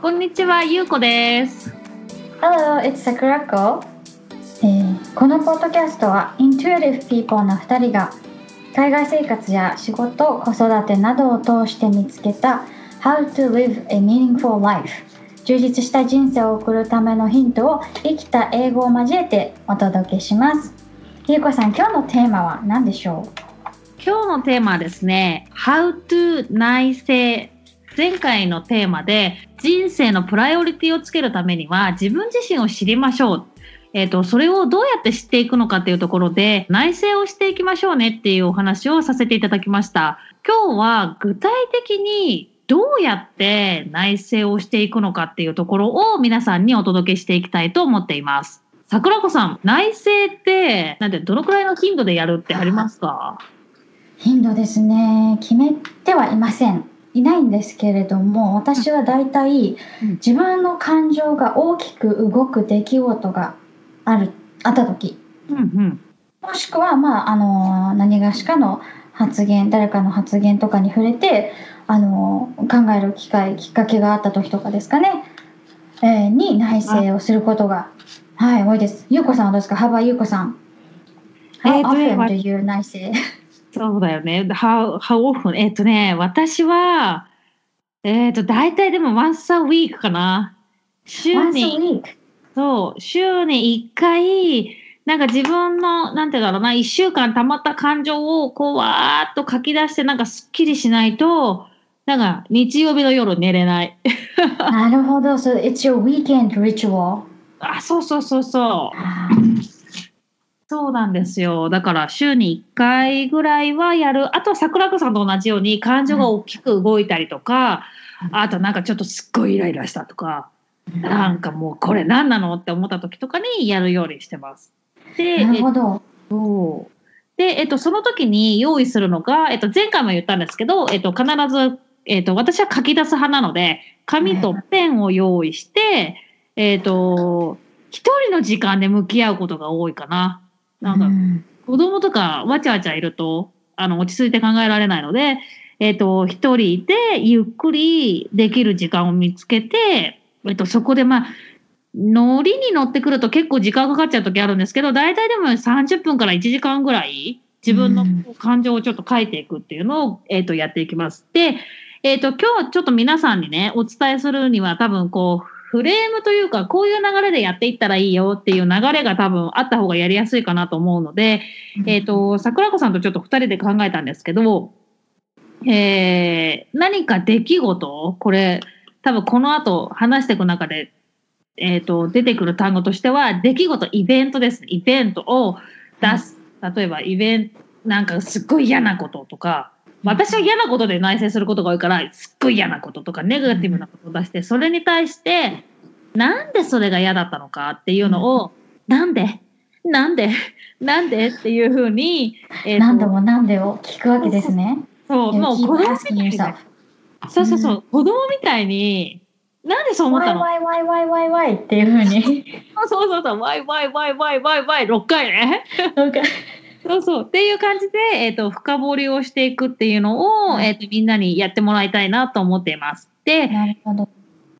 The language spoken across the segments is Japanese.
こんにちは、ゆうこです。Hello, it's Sakurako、えーこのポッドキャストは Intuitive People の2人が海外生活や仕事、子育てなどを通して見つけた How to live a meaningful life 充実した人生を送るためのヒントを生きた英語を交えてお届けします。ゆうこさん、今日のテーマは何でしょう？今日のテーマはですね、How to 内省。前回のテーマで、人生のプライオリティをつけるためには、自分自身を知りましょう。えっ、と、それをどうやって知っていくのかっていうところで、内省をしていきましょうねっていうお話をさせていただきました。今日は具体的にどうやって内省をしていくのかっていうところを皆さんにお届けしていきたいと思っています。桜子さん、内省って、なんてどのくらいの頻度でやるってありますか？頻度ですね決めてはいませんいないんですけれども私はだいたいうん。自分の感情が大きく動く出来事があるあった時。うんうん。もしくは、まあ、あの何がしかの発言誰かの発言とかに触れてあの考える機会きっかけがあった時とかですかね、えーに内省をすることがはい多いです。ゆうこさんはどうですか？幅ゆうこさん。えーとね often do you 内省そうだよね。how, how often? えっとね、私は、えっと、大体でも once a week かな。週に、そう、週に1回、なんか自分の、なんていうんだろうな、1週間溜まった感情をこう、わーっと書き出して、なんかすっきりしないと、なんか日曜日の夜寝れない。なるほど。So it's your weekend ritual？あ、そうそうそうそう。あそうなんですよ。だから週に1回ぐらいはやる。あとは桜子さんと同じように感情が大きく動いたりとか、あとなんかちょっとすっごいイライラしたとか、なんかもうこれ何なのって思った時とかにやるようにしてます。で、なるえっほど。と、で、えっと、その時に用意するのが、えっと、前回も言ったんですけど、えっと、必ず、えっと、私は書き出す派なので、紙とペンを用意して、えっと、一人の時間で向き合うことが多いかな。なんかう、ん。子供とかわちゃわちゃいると、あの、落ち着いて考えられないので、えっ、と、一人でゆっくりできる時間を見つけて、えっ、と、そこでまあ、乗りに乗ってくると結構時間かかっちゃう時あるんですけど、大体でも30分から1時間ぐらい、自分のうん。感情をちょっと書いていくっていうのを、えっ、と、やっていきます。で、えっ、と、今日ちょっと皆さんにね、お伝えするには多分こう、フレームというか、こういう流れでやっていったらいいよっていう流れが多分あった方がやりやすいかなと思うので、えっ、、と、桜子さんとちょっと二人で考えたんですけど、えー、何か出来事これ、多分この後話していく中で、えっ、と、出てくる単語としては、出来事、イベントですね。イベントを出す。例えば、イベント、なんかすっごい嫌なこととか、私は嫌なことで内省することが多いから、すっごい嫌なこととか、ネガティブなことを出して、それに対して、なんでそれが嫌だったのかっていうのを、なんで？なんで？なんで？っていうふうに、えーと何度も何でを聞くわけですね。そう、もう子供みたい.そうそうそう、子供みたいに、なんでそう思ったの？why, why, why, why, why っていうふうに。そうそうそう、ワイワイワイワイワイワイ6回ね。なんかそうそう。っていう感じで、えっ、と、深掘りをしていくっていうのを、はいえっ、と、みんなにやってもらいたいなと思っています。で、なるほど。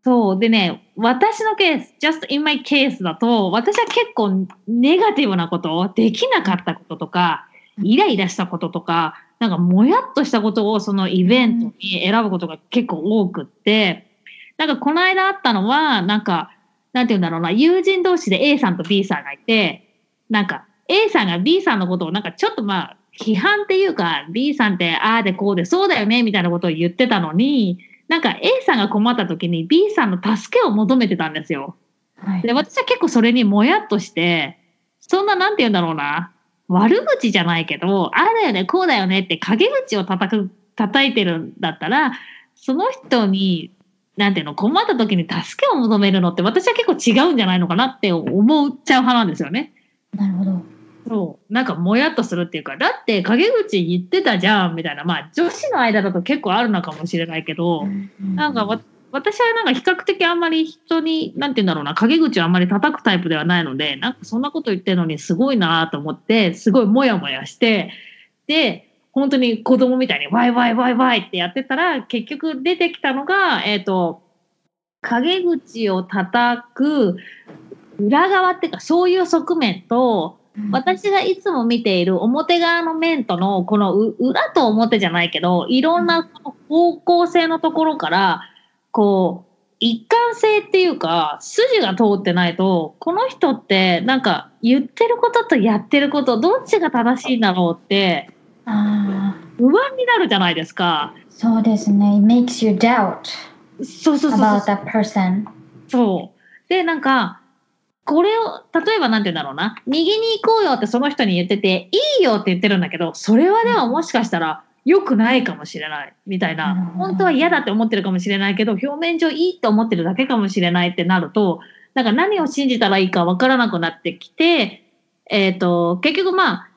そう。でね、私のケース、just in my case だと、私は結構ネガティブなこと、できなかったこととか、イライラしたこととか、なんかもやっとしたことをそのイベントに選ぶことが結構多くって、なんかこの間あったのは、なんか、なんて言うんだろうな、友人同士で A さんと B さんがいて、なんか A さんが B さんのことをなんかちょっとまあ、批判っていうか、B さんってああでこうでそうだよねみたいなことを言ってたのに、なんか A さんが困った時に B さんの助けを求めてたんですよ。はいで、私は結構それにもやっとして、そんななんて言うんだろうな、悪口じゃないけど、ああだよね、こうだよねって陰口を叩く、叩いてるんだったら、その人に、なんていうの、困った時に助けを求めるのって私は結構違うんじゃないのかなって思っちゃう派なんですよね。なるほど。そう。なんかもやっとするっていうか、だって陰口言ってたじゃん、みたいな。まあ女子の間だと結構あるのかもしれないけど、なんかわ私はなんか比較的あんまり人に、なんて言うんだろうな、陰口をあんまり叩くタイプではないので、なんかそんなこと言ってるのにすごいなと思って、すごいモヤモヤして、で、本当に子供みたいにワイワイワイワイってやってたら、結局出てきたのが、えっ、と、陰口を叩く裏側っていうかそういう側面と私がいつも見ている表側の面とのこのう裏と表じゃないけどいろんな方向性のところからこう一貫性っていうか筋が通ってないとこの人ってなんか言ってることとやってることどっちが正しいんだろうってあ不安になるじゃないですか。ーそうですね。It makes you doubt そうそうそうそう about that person. そう。で、なんか、これを、例えばなんて言うんだろうな。右に行こうよってその人に言ってて、いいよって言ってるんだけど、それはでももしかしたら良くないかもしれない。みたいな。本当は嫌だって思ってるかもしれないけど、表面上いいって思ってるだけかもしれないってなると、なんか何を信じたらいいかわからなくなってきて、えっ、と、結局まあ、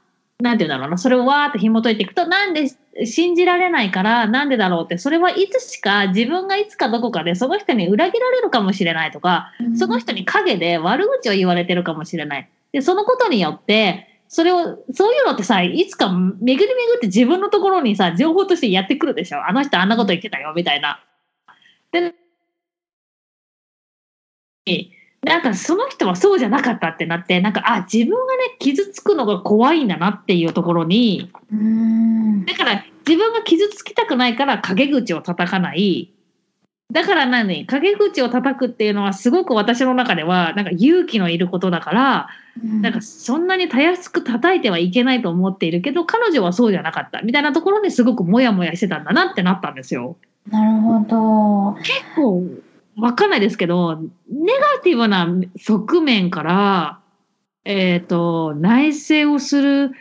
なんて言うんだろうな。それをわーって紐解いていくと、なんで信じられないから、なんでだろうって、それはいつしか自分がいつかどこかでその人に裏切られるかもしれないとか、その人に陰で悪口を言われてるかもしれない。で、そのことによって、それを、そういうのってさ、いつか巡り巡って自分のところにさ、情報としてやってくるでしょ。あの人あんなこと言ってたよ、みたいな。で、なんかその人はそうじゃなかったってなって、なんか、あ、自分がね、傷つくのが怖いんだなっていうところに、うーんだから自分が傷つきたくないから陰口を叩かない。だから何？陰口を叩くっていうのはすごく私の中ではなんか勇気のいることだから、なんかそんなにたやすく叩いてはいけないと思っているけど彼女はそうじゃなかったみたいなところにすごくモヤモヤしてたんだなってなったんですよ。なるほど。結構わかんないですけどネガティブな側面から、えっと内省をする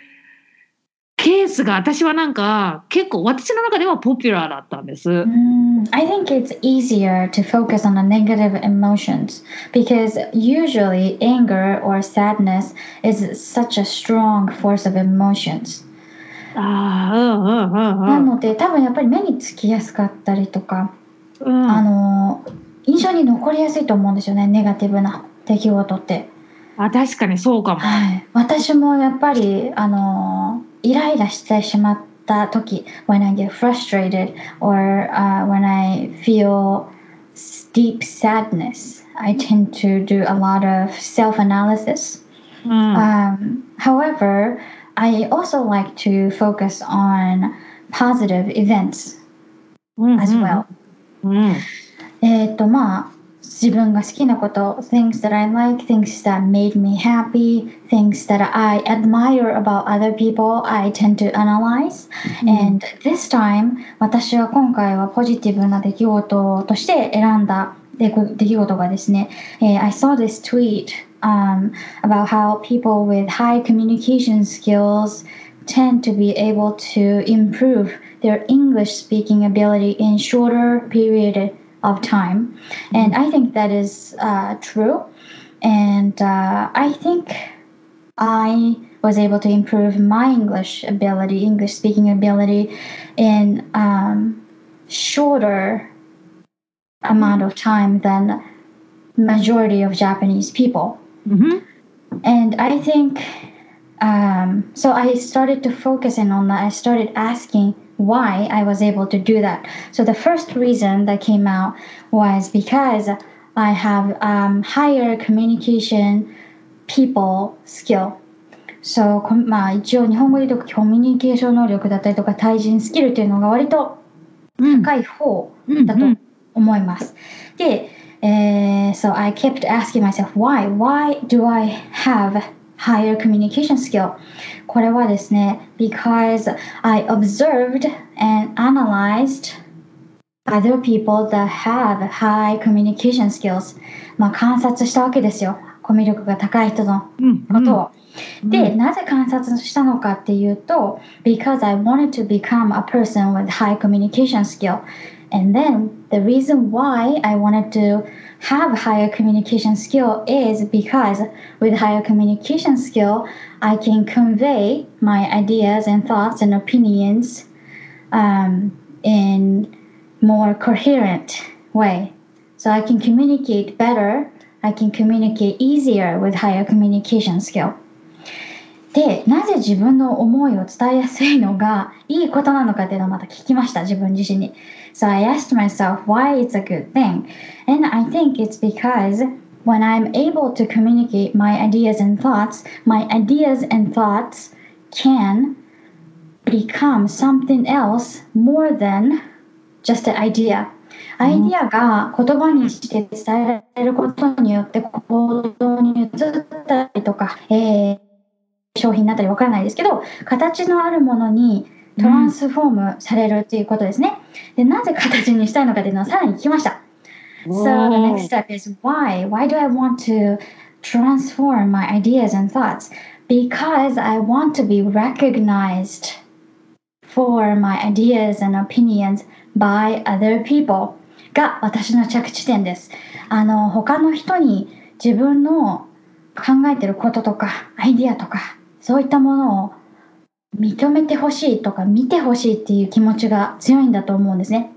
ケースが私はなんか結構私の中ではポピュラーだったんです。Mm, I think it's easier to focus on the negative emotions because usually anger or sadness is such a strong force of emotions. ああ、うんうんうんう。なんので多分やっぱり目につきやすかったりとか、うん、あの印象に残りやすいと思うんですよねネガティブな出来事って。あ確かにそうかも。はい、私もやっぱりあのイライラしてしまった時 when I get frustrated or、uh, when I feel deep sadness I tend to do a lot of self-analysis うん、um, however I also like to focus on positive events うん as well、うん。えっとまあ自分が好きなこと things that I like things that made me happy things that I admire about other people I tend to analyze、and this time 私は今回はポジティブな出来事として選んだ出来出来事がですね、えー I saw this tweet、um, about how people with high communication skills tend to be able to improve their English speaking ability in shorter period of time. And I think that is uh, true. And uh, I think I was able to improve my English ability, English speaking ability, in um, shorter amount of time than majority of Japanese people. うん。And I think um, so. I started to focus in on that. I started asking why I was able to do that. So the first reason that came out was because I have um, higher communication people skill. So こまあ一応日本語で言うとコミュニケーション能力だったりとか対人スキルっていうのが割とうん。高い方うんだと思います。で、えー so I kept asking myself why why do I have higher communication skill これはですね because I observed and analyzed other people that have high communication skills まあ観察したわけですよコミュ力が高い人のうん。ことを、うんで、なぜ観察したのかっていうと、because I wanted to become a person with high communication skill. And then the reason why I wanted to have higher communication skill is because with higher communication skill, I can convey my ideas and thoughts and opinions um, in more coherent way. So I can communicate better. I can communicate easier with higher communication skill. でなぜ自分の思いを伝えやすいのがいいことなのかっていうのをまた聞きました自分自身に So I asked myself why it's a good thing and I think it's because when I'm able to communicate my ideas and thoughts my ideas and thoughts can become something else more than just an idea アイディアが言葉にして伝えられることによって行動に移ったりとか、えー、商品になったりわからないですけど形のあるものにトランスフォームされるっていうことですね。でなぜ形にしたいのかっていうのはさらに聞きました。So the next step is why? Why do I want to transform my ideas and thoughts? Because I want to be recognized for my ideas and opinions by other people が私の着地点です。あの他の人に自分の考えてることとかアイディアとかそういったものを認めてほしいとか見てほしいっていう気持ちが強いんだと思うんですね。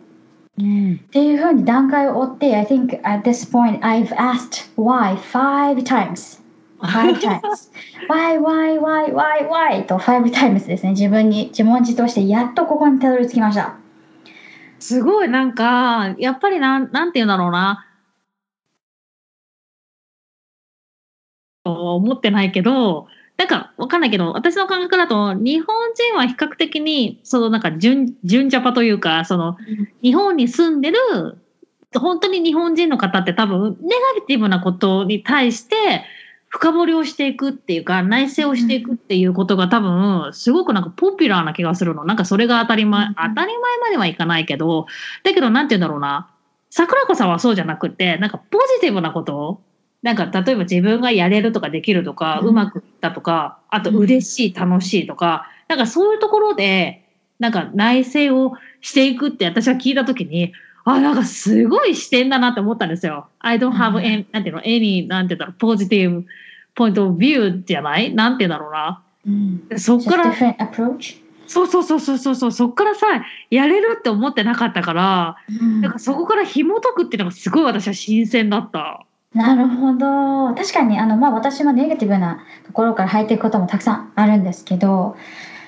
うん、っていうふうに段階を追って I think at this point I've asked why five times. Five times. Why why why why why? と five times ですね。自分に自問自答してやっとここにたどり着きました。すごいなんかやっぱりなんなんて言うんだろうな。思ってないけどなんかわかんないけど、私の感覚だと、日本人は比較的に、そのなんか純、純ジャパというか、その、日本に住んでる、本当に日本人の方って多分、ネガティブなことに対して、深掘りをしていくっていうか、内省をしていくっていうことが多分、すごくなんかポピュラーな気がするの。なんかそれが当たり前、当たり前まではいかないけど、だけどなんて言うんだろうな。桜子さんはそうじゃなくて、なんかポジティブなことなんか例えば自分がやれるとかできるとか、うまくいったとか、あと嬉しい、楽しいとか、なんかそういうところで、なんか内省をしていくって私は聞いたときに、あ、なんかすごい視点だなって思ったんですよ。I don't have any, なんていうの、any, なんていうんだろう、positive point of view じゃない？なんていうんだろうな。うん、そっから、そうそうそうそうそうそう、そっからさ、やれるって思ってなかったから、うん、なんかそこから紐解くっていうのがすごい私は新鮮だった。なるほど。確かに、あの、まあ、私もネガティブなところから入っていくこともたくさんあるんですけど、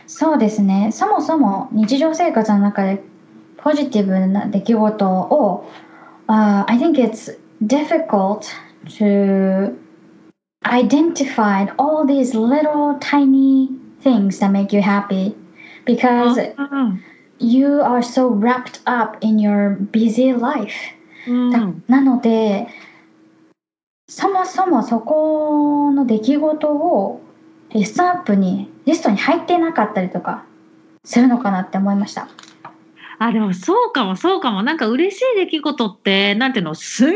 そうですね。そもそも日常生活の中でポジティブな出来事を、uh, I think it's difficult to identify all these little tiny things that make you happy because you are so wrapped up in your busy life. なので、そもそもそこの出来事をリストアップにリストに入ってなかったりとかするのかなって思いました。あでもそうかもそうかもなんか嬉しい出来事ってなんていうのすっ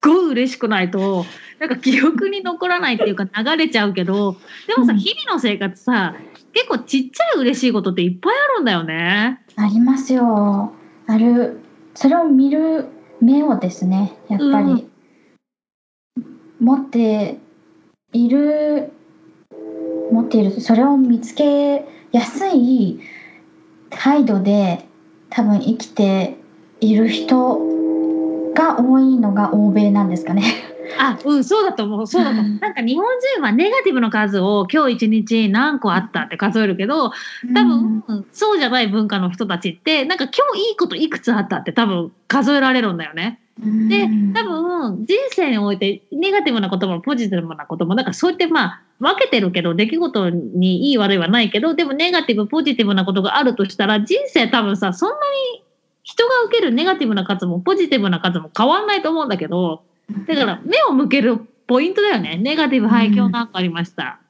ごい嬉しくないとなんか記憶に残らないっていうか流れちゃうけどでもさ、うん、日々の生活さ結構ちっちゃい嬉しいことっていっぱいあるんだよね。ありますよ。あるそれを見る目をですねやっぱり、うん持っている持っているそれを見つけやすい態度で多分生きている人が多いのが欧米なんですかね。あ、うん、そうだと思う。そうだと思う。なんか日本人はネガティブの数を今日一日何個あったって数えるけど、多分、うん、そうじゃない文化の人たちって、なんか今日いいこといくつあったって多分数えられるんだよね。で、多分、人生において、ネガティブなこともポジティブなことも、なんかそうやってまあ、分けてるけど、出来事にいい悪いはないけど、でもネガティブ、ポジティブなことがあるとしたら、人生多分さ、そんなに人が受けるネガティブな数もポジティブな数も変わんないと思うんだけど、だから目を向けるポイントだよね。ネガティブ、はい、今日なんかありました。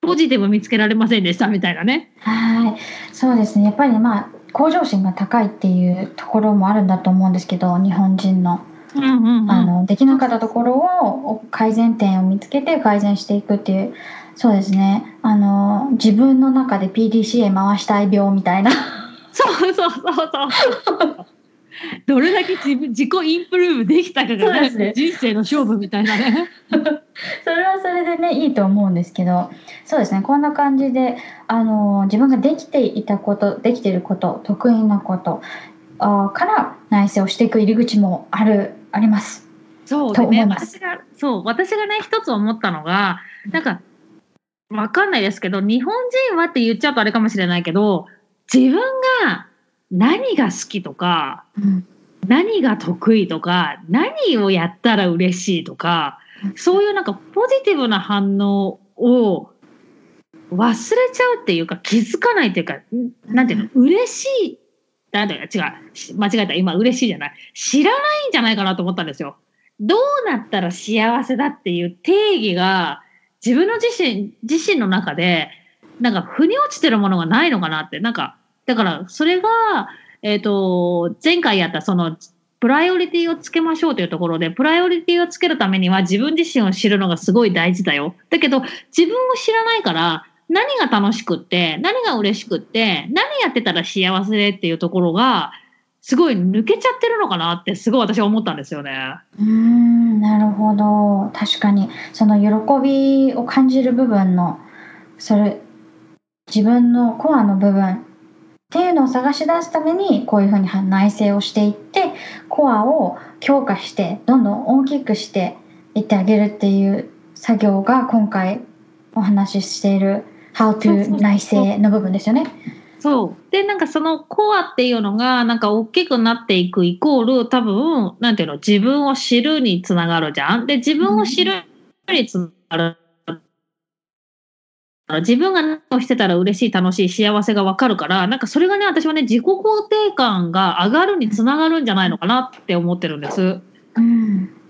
ポジティブ見つけられませんでしたみたいなね。はい。そうですね。やっぱりまあ、向上心が高いっていうところもあるんだと思うんですけど、日本人の。あのできなかったところを改善点を見つけて改善していくっていうそうですね。あの自分の中で PDCA 回したい病みたいな。そうそうそうそう。どれだけ自分自己インプルーブできたかが、ね、ね、人生の勝負みたいなね。それはそれでねいいと思うんですけどそうですね。こんな感じであの自分ができていたことできていること得意なことあから内省をしていく入り口もあるあります。そうでね、私がそう私がね一つ思ったのがなんかわかんないですけど、日本人はって言っちゃうとあれかもしれないけど、自分が何が好きとか、うん。何が得意とか、何をやったら嬉しいとか、そういうなんかポジティブな反応を忘れちゃうっていうか気づかないっていうか、んなんていうの、嬉しい、なんていうか違う、間違えた、今嬉しいじゃない。知らないんじゃないかなと思ったんですよ。どうなったら幸せだっていう定義が自分の自身、自身の中で、なんか腑に落ちてるものがないのかなって、なんか、だからそれが、えっ、と、前回やったその、プライオリティをつけましょうというところで、プライオリティをつけるためには自分自身を知るのがすごい大事だよ。だけど、自分を知らないから、何が楽しくって、何が嬉しくって、何やってたら幸せっていうところが、すごい抜けちゃってるのかなって、すごい私は思ったんですよね。うんなるほど確かにその喜びを感じる部分のそれ自分のコアの部分っていうのを探し出すためにこういうふうに内省をしていってコアを強化してどんどん大きくしていってあげるっていう作業が今回お話ししている How to 内省の部分ですよね。そう。で、なんかそのコアっていうのが、なんか大きくなっていくイコール、多分、なんていうの、自分を知るにつながるじゃん。で、自分を知るにつながる。自分が何をしてたら嬉しい、楽しい、幸せがわかるから、なんかそれがね、私はね、自己肯定感が上がるにつながるんじゃないのかなって思ってるんです。うん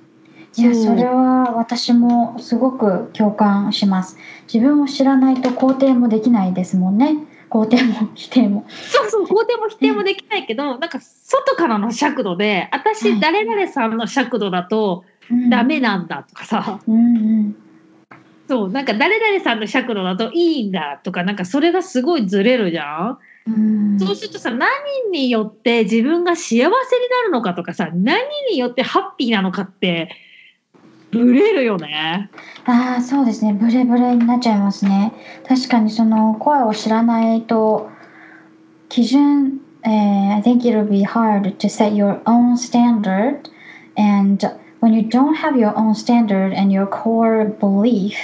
いやそれは私もすごく共感します。自分を知らないと肯定もできないですもんね。肯定も否定も。そうそう、肯定も否定もできないけど、なんか外からの尺度で、はい。私、誰々さんの尺度だとダメなんだとかさ、うんうん。そう、なんか誰々さんの尺度だといいんだとか、なんかそれがすごいずれるじゃん。うん。そうするとさ、何によって自分が幸せになるのかとかさ、何によってハッピーなのかって、ブレるよね。ああそうですねブレブレになっちゃいますね確かにその声を知らないと基準、えー I think it'll be hard to set your own standard and when you don't have your own standard and your core belief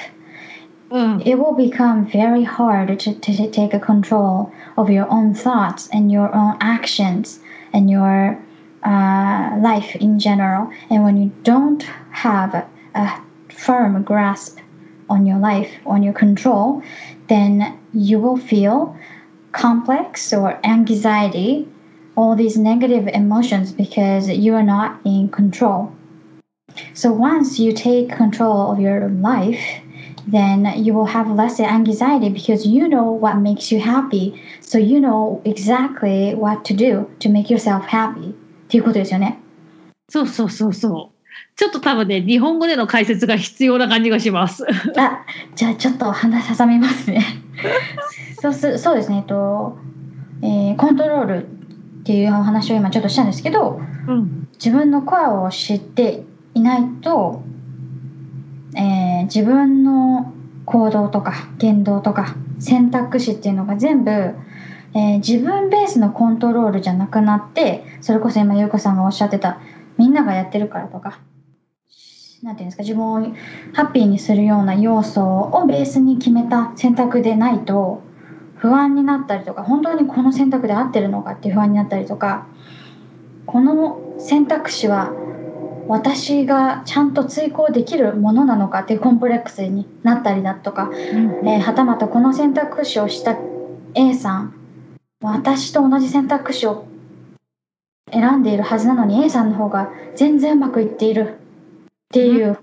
うん。 it will become very hard to, to take a control of your own thoughts and your own actions and your uh, life in general. And when you don't have a, a firm grasp on your life, on your control, then you will feel complex or anxiety, all these negative emotions because you are not in control. So once you take control of your life, then you will have less anxiety because you know what makes you happy. So you know exactly what to do to make yourself happy. っていうことですよね。そうそうそうそう。 ちょっと多分ね、日本語での解説が必要な感じがします。あ、じゃあちょっと話挟みますね。そうすそうですね。えっと、えーコントロールっていうお話を今ちょっとしたんですけど、うん。自分のコアを知っていないと、えー自分の行動とか言動とか選択肢っていうのが全部、えー自分ベースのコントロールじゃなくなってそれこそ今優子さんがおっしゃってたみんながやってるからとかなんていうんですか自分をハッピーにするような要素をベースに決めた選択でないと不安になったりとか本当にこの選択で合ってるのかっていう不安になったりとかこの選択肢は私がちゃんと追行できるものなのかっていうコンプレックスになったりだとか、えーはたまたこの選択肢をした A さん私と同じ選択肢を選んでいるはずなのに A さんの方が全然うまくいっている。っていう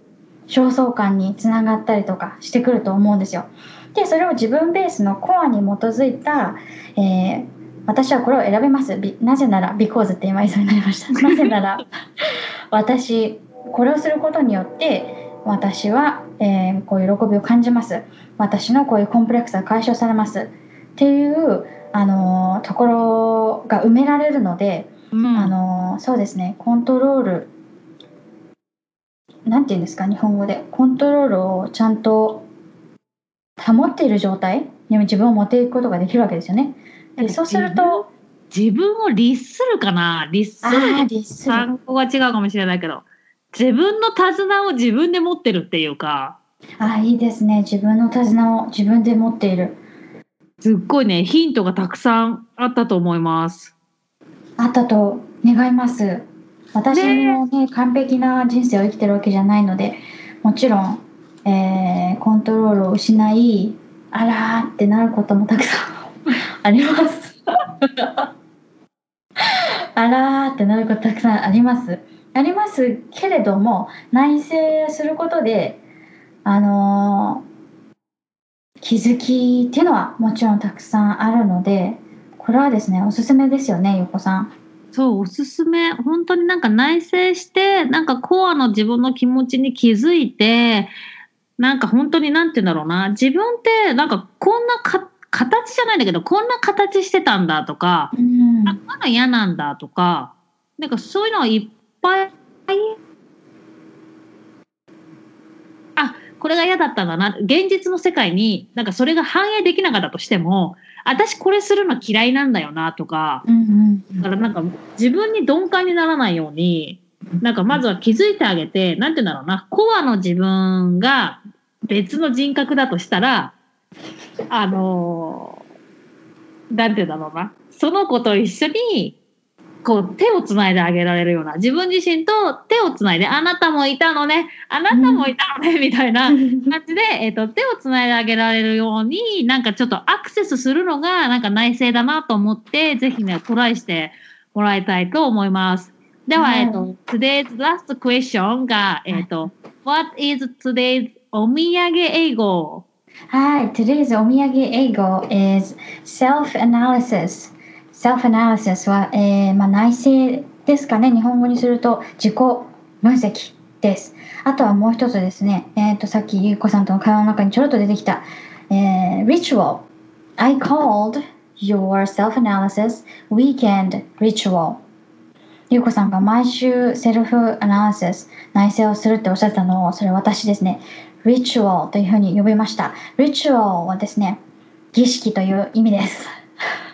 焦燥感につながったりとかしてくると思うんですよ。でそれを自分ベースのコアに基づいた、えー私はこれを選べます。なぜなら because って今言いそうになりました。なぜなら私これをすることによって私は、えーこういう喜びを感じます。私のこういうコンプレックスが解消されます。っていう、あのーところが埋められるので、うん。あのーそうですねコントロールなんて言うんですか？日本語でコントロールをちゃんと保っている状態？に自分を持っていくことができるわけですよね。でそうすると自分を律するかな？律すあるあ律する単語が違うかもしれないけど、自分の手綱を自分で持ってるっていうか、あ、いいですね。自分の手綱を自分で持っている。すっごいね、ヒントがたくさんあったと思います。あったと願います。私もね、完璧な人生を生きてるわけじゃないので、もちろん、えーコントロールを失い、あらーってなることもたくさんあります。あらーってなることたくさんあります。ありますけれども、内省することで、あのー気づきっていうのはもちろんたくさんあるので、これはですね、おすすめですよね、ゆうこさん。そう、おすすめ。本当になんか内省して、なんかコアの自分の気持ちに気づいて、なんか本当になんて言うんだろうな。自分ってなんかこんなか形じゃないんだけど、こんな形してたんだとか、うんあ、こんなの嫌なんだとか、なんかそういうのはいっぱい、あ、これが嫌だったんだな。現実の世界になんかそれが反映できなかったとしても、私これするの嫌いなんだよなとか、うんうんだからなんか自分に鈍感にならないように、なんかまずは気づいてあげて、なんて言うんだろうな、コアの自分が別の人格だとしたら、あのーなんて言うんだろうな、その子と一緒に、こう手をつないであげられるような、自分自身と手をつないで、あなたもいたのね、あなたもいたのね、みたいな 感じで、えっ、と、手をつないであげられるように、なんかちょっとアクセスするのが、なんか内政だなと思って、ぜひね、トライしてもらいたいと思います。では、はいえっ、と、today's last question が、えっ、と、what is today's お土産英語？はい、today's お土産英語 is self-analysis。Self-analysis は、えーまあ、内省ですかね。日本語にすると自己分析です。あとはもう一つですね、えっ、と、さっきゆうこさんとの会話の中にちょろっと出てきた、えー ritual。I called your self-analysis weekend ritual。ゆうこさんが毎週セルフアナリシス、内省をするっておっしゃったのを、それ私ですね、ritual というふうに呼びました。ritual はですね、儀式という意味です。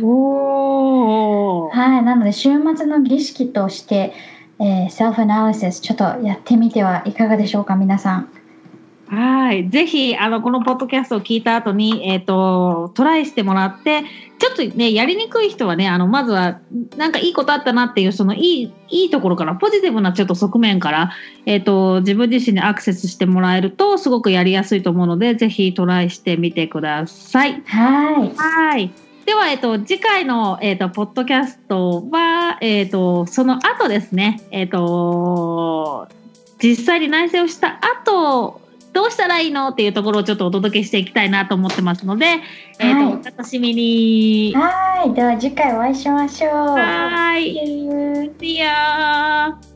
おーはい、なので週末の儀式として、えー、セルフアナリシスちょっとやってみてはいかがでしょうか、皆さん。はい。ぜひ、あの、このポッドキャストを聞いた後に、えっ、と、トライしてもらって、ちょっとね、やりにくい人はね、あの、まずは、なんかいいことあったなっていう、そのいい、いいところから、ポジティブなちょっと側面から、えっ、と、自分自身にアクセスしてもらえると、すごくやりやすいと思うので、ぜひトライしてみてください。はい。はい。では、えっと、次回の、えっと、ポッドキャストは、えっと、その後ですね、えっと、実際に内省をした後、どうしたらいいのっていうところをちょっとお届けしていきたいなと思ってますので、えっと、はいお楽しみに。はい。では次回お会いしましょう。はい。See ya!